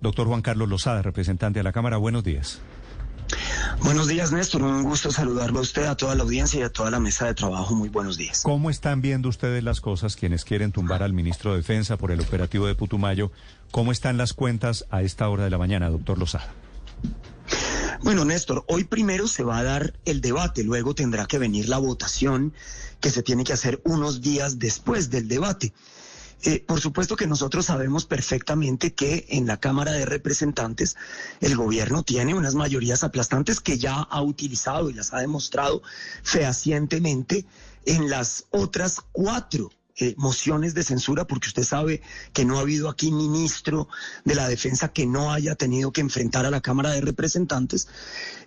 Doctor Juan Carlos Lozada, representante de la Cámara, buenos días. Buenos días, Néstor. Un gusto saludarlo a usted, a toda la audiencia y a toda la mesa de trabajo. Muy buenos días. ¿Cómo están viendo ustedes las cosas quienes quieren tumbar al ministro de Defensa por el operativo de Putumayo? ¿Cómo están las cuentas a esta hora de la mañana, doctor Lozada? Bueno, Néstor, hoy primero se va a dar el debate, luego tendrá que venir la votación que se tiene que hacer unos días después del debate. Eh, por supuesto que nosotros sabemos perfectamente que en la Cámara de Representantes el gobierno tiene unas mayorías aplastantes que ya ha utilizado y las ha demostrado fehacientemente en las otras cuatro eh, mociones de censura, porque usted sabe que no ha habido aquí ministro de la defensa que no haya tenido que enfrentar a la Cámara de Representantes.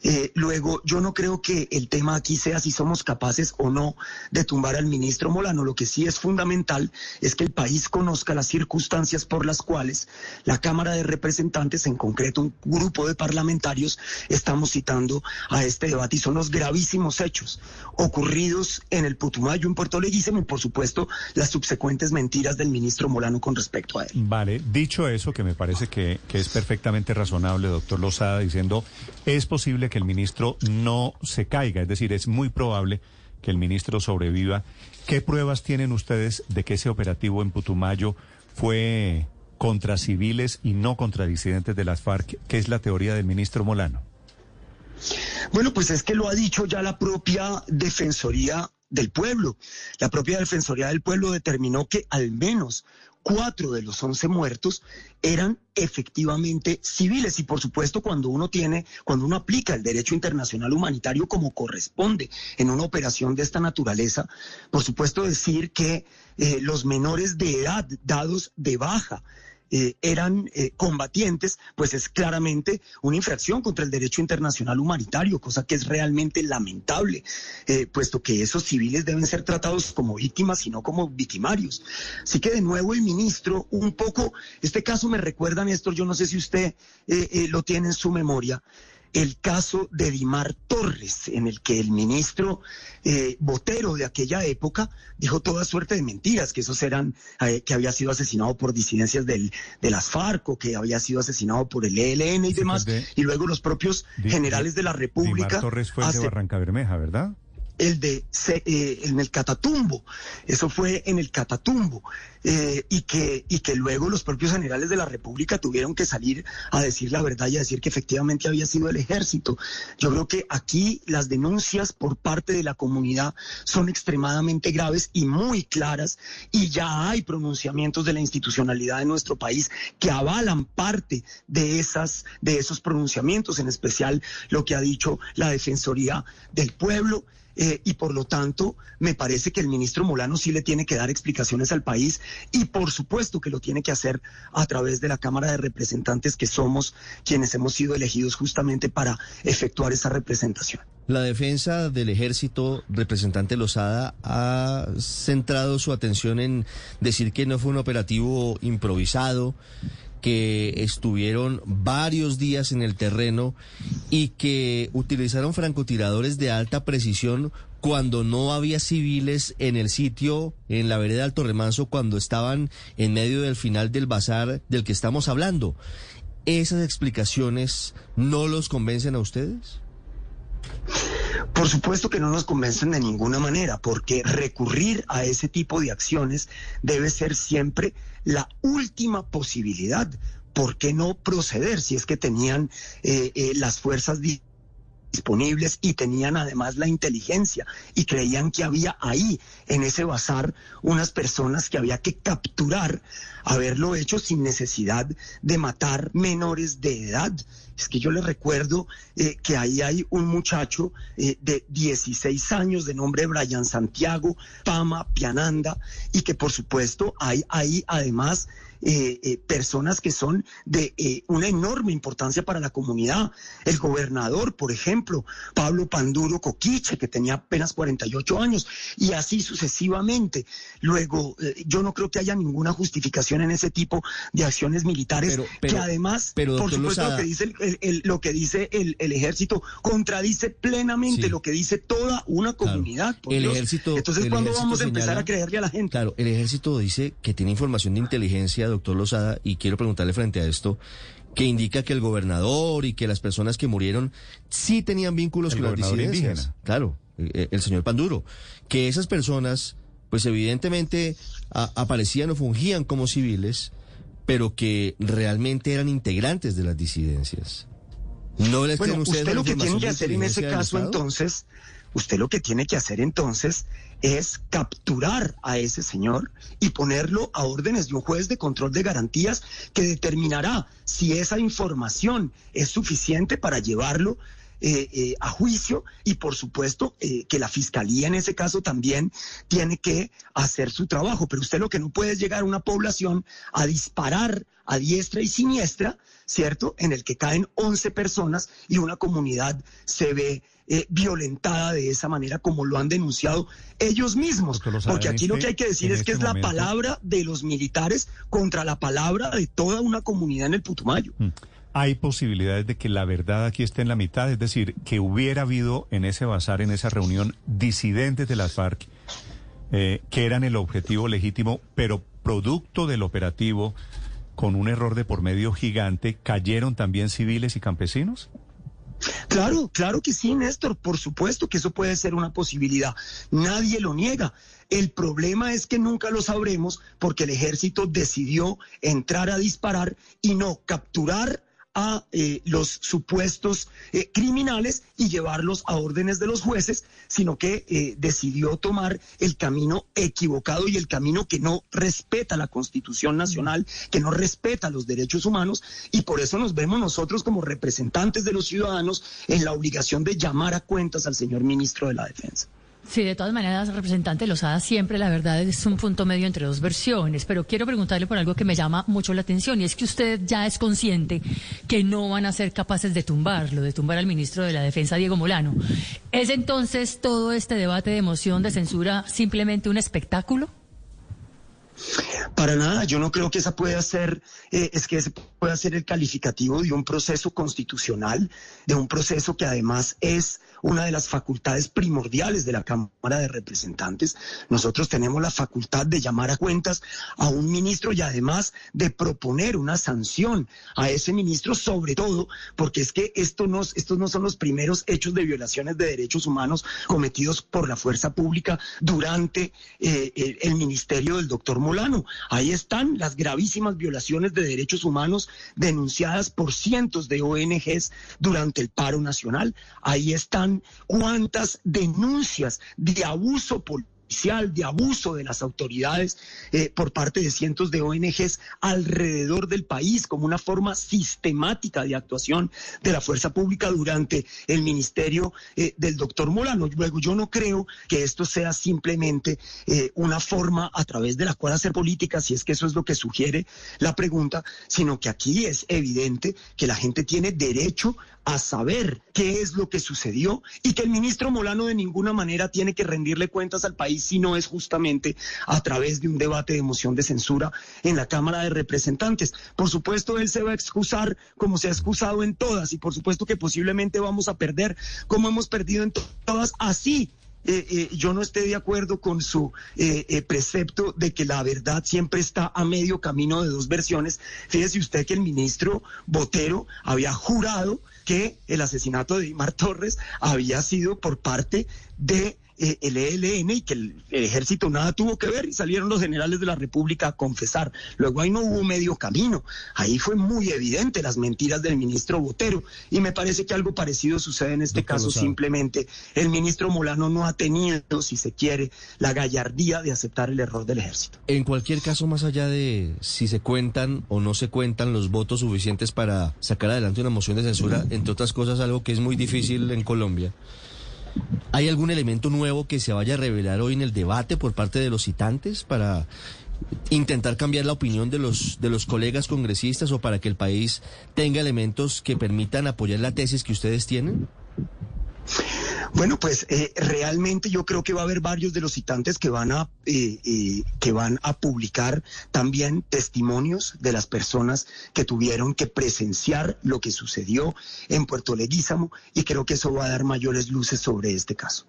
Eh, luego, yo no creo que el tema aquí sea si somos capaces o no de tumbar al ministro Molano. Lo que sí es fundamental es que el país conozca las circunstancias por las cuales la Cámara de Representantes, en concreto un grupo de parlamentarios, estamos citando a este debate y son los gravísimos hechos ocurridos en el Putumayo, en Puerto Leguísimo y, por supuesto, las subsecuentes mentiras del ministro Molano con respecto a él. Vale, dicho eso, que me parece que, que es perfectamente razonable, doctor Lozada, diciendo, es posible que el ministro no se caiga, es decir, es muy probable que el ministro sobreviva. ¿Qué pruebas tienen ustedes de que ese operativo en Putumayo fue contra civiles y no contra disidentes de las FARC, que es la teoría del ministro Molano? Bueno, pues es que lo ha dicho ya la propia Defensoría del pueblo. La propia Defensoría del Pueblo determinó que al menos cuatro de los once muertos eran efectivamente civiles y por supuesto cuando uno tiene, cuando uno aplica el derecho internacional humanitario como corresponde en una operación de esta naturaleza, por supuesto decir que eh, los menores de edad dados de baja eh, eran eh, combatientes, pues es claramente una infracción contra el derecho internacional humanitario, cosa que es realmente lamentable, eh, puesto que esos civiles deben ser tratados como víctimas y no como victimarios. Así que de nuevo el ministro, un poco, este caso me recuerda, Néstor, yo no sé si usted lo tiene en su memoria, el caso de Dimar Torres, en el que el ministro eh, Botero de aquella época dijo toda suerte de mentiras, que esos eran, eh, que había sido asesinado por disidencias del, de las FARC que había sido asesinado por el ELN y demás, y luego los propios generales de la República. Dimar Torres fue de Barranca Bermeja, ¿verdad? El de eh, en el Catatumbo, eso fue en el Catatumbo, eh, y, que, y que luego los propios generales de la República tuvieron que salir a decir la verdad y a decir que efectivamente había sido el ejército. Yo creo que aquí las denuncias por parte de la comunidad son extremadamente graves y muy claras, y ya hay pronunciamientos de la institucionalidad de nuestro país que avalan parte de, esas, de esos pronunciamientos, en especial lo que ha dicho la Defensoría del Pueblo. Eh, y por lo tanto me parece que el ministro Molano sí le tiene que dar explicaciones al país y por supuesto que lo tiene que hacer a través de la Cámara de Representantes que somos quienes hemos sido elegidos justamente para efectuar esa representación. La defensa del ejército, representante Lozada, ha centrado su atención en decir que no fue un operativo improvisado, que estuvieron varios días en el terreno y que utilizaron francotiradores de alta precisión cuando no había civiles en el sitio, en la vereda Alto Remanso, cuando estaban en medio del final del bazar del que estamos hablando. ¿Esas explicaciones no los convencen a ustedes? Por supuesto que no nos convencen de ninguna manera, porque recurrir a ese tipo de acciones debe ser siempre la última posibilidad. ¿Por qué no proceder si es que tenían eh, eh, las fuerzas disponibles y tenían además la inteligencia y creían que había ahí en ese bazar unas personas que había que capturar, haberlo hecho sin necesidad de matar menores de edad. Es que yo le recuerdo eh, que ahí hay un muchacho eh, de 16 años de nombre Brian Santiago, Pama, Piananda, y que por supuesto hay ahí además eh, eh, personas que son de eh, una enorme importancia para la comunidad. El gobernador, por ejemplo, Pablo Panduro Coquiche, que tenía apenas 48 años, y así sucesivamente. Luego, yo no creo que haya ninguna justificación en ese tipo de acciones militares, que además, por supuesto, lo que dice, el, lo que dice el, ejército contradice plenamente lo que dice toda una comunidad. el ejército. Entonces, ¿cuándo vamos a empezar a creerle a la gente? Claro, el ejército dice que tiene información de inteligencia doctor Lozada, y quiero preguntarle frente a esto, que indica que el gobernador y que las personas que murieron sí tenían vínculos con las disidencias. Claro, eh, el señor Panduro. Que esas personas, pues evidentemente aparecían o fungían como civiles, pero que realmente eran integrantes de las disidencias. ¿No les bueno, usted lo que tiene que hacer en ese caso entonces, usted lo que tiene que hacer entonces es capturar a ese señor y ponerlo a órdenes de un juez de control de garantías que determinará si esa información es suficiente para llevarlo eh, eh, a juicio y por supuesto eh, que la fiscalía en ese caso también tiene que hacer su trabajo. Pero usted lo que no puede es llegar a una población a disparar a diestra y siniestra, ¿cierto? En el que caen 11 personas y una comunidad se ve violentada de esa manera como lo han denunciado ellos mismos. Porque aquí lo que hay que decir es que es la palabra de los militares contra la palabra de toda una comunidad en el Putumayo. Mm hay posibilidades de que la verdad aquí esté en la mitad, es decir, que hubiera habido en ese bazar, en esa reunión, disidentes de las FARC eh, que eran el objetivo legítimo, pero producto del operativo, con un error de por medio gigante, cayeron también civiles y campesinos? Claro, claro que sí, Néstor, por supuesto que eso puede ser una posibilidad. Nadie lo niega. El problema es que nunca lo sabremos porque el ejército decidió entrar a disparar y no capturar a eh, los supuestos eh, criminales y llevarlos a órdenes de los jueces, sino que eh, decidió tomar el camino equivocado y el camino que no respeta la Constitución Nacional, que no respeta los derechos humanos, y por eso nos vemos nosotros como representantes de los ciudadanos en la obligación de llamar a cuentas al señor ministro de la Defensa. Sí, de todas maneras, representante Lozada, siempre la verdad es un punto medio entre dos versiones, pero quiero preguntarle por algo que me llama mucho la atención y es que usted ya es consciente que no van a ser capaces de tumbarlo, de tumbar al ministro de la Defensa, Diego Molano. ¿Es entonces todo este debate de moción de censura simplemente un espectáculo? Para nada, yo no creo que esa pueda ser, eh, es que ese pueda ser el calificativo de un proceso constitucional, de un proceso que además es una de las facultades primordiales de la Cámara de Representantes. Nosotros tenemos la facultad de llamar a cuentas a un ministro y además de proponer una sanción a ese ministro, sobre todo porque es que esto no, estos no son los primeros hechos de violaciones de derechos humanos cometidos por la fuerza pública durante eh, el ministerio del doctor Ahí están las gravísimas violaciones de derechos humanos denunciadas por cientos de ONGs durante el paro nacional. Ahí están cuántas denuncias de abuso político de abuso de las autoridades eh, por parte de cientos de ONGs alrededor del país como una forma sistemática de actuación de la fuerza pública durante el ministerio eh, del doctor Molano. Luego, yo no creo que esto sea simplemente eh, una forma a través de la cual hacer política, si es que eso es lo que sugiere la pregunta, sino que aquí es evidente que la gente tiene derecho a saber qué es lo que sucedió y que el ministro Molano de ninguna manera tiene que rendirle cuentas al país si no es justamente a través de un debate de moción de censura en la Cámara de Representantes. Por supuesto, él se va a excusar como se ha excusado en todas y por supuesto que posiblemente vamos a perder como hemos perdido en todas así eh, eh, yo no esté de acuerdo con su eh, precepto de que la verdad siempre está a medio camino de dos versiones. Fíjese usted que el ministro Botero había jurado que el asesinato de Dimar Torres había sido por parte de el ELN y que el, ejército nada tuvo que ver y salieron los generales de la República a confesar. Luego ahí no hubo medio camino. Ahí fue muy evidente las mentiras del ministro Botero y me parece que algo parecido sucede en este caso. Simplemente el ministro Molano no ha tenido, si se quiere, la gallardía de aceptar el error del ejército. En cualquier caso, más allá de si se cuentan o no se cuentan los votos suficientes para sacar adelante una moción de censura, entre otras cosas algo que es muy difícil en Colombia. ¿Hay algún elemento nuevo que se vaya a revelar hoy en el debate por parte de los citantes para intentar cambiar la opinión de los de los colegas congresistas o para que el país tenga elementos que permitan apoyar la tesis que ustedes tienen? Bueno, pues eh, realmente yo creo que va a haber varios de los citantes que van a eh, eh, que van a publicar también testimonios de las personas que tuvieron que presenciar lo que sucedió en Puerto Leguízamo y creo que eso va a dar mayores luces sobre este caso.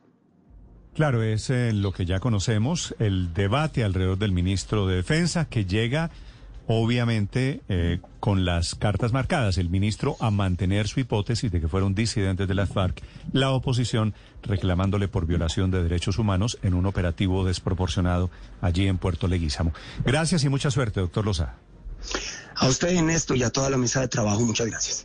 Claro, es lo que ya conocemos, el debate alrededor del ministro de Defensa que llega obviamente eh, con las cartas marcadas, el ministro a mantener su hipótesis de que fueron disidentes de las FARC, la oposición reclamándole por violación de derechos humanos en un operativo desproporcionado allí en Puerto Leguízamo. Gracias y mucha suerte, doctor Lozada. A usted, en esto y a toda la mesa de trabajo, muchas gracias.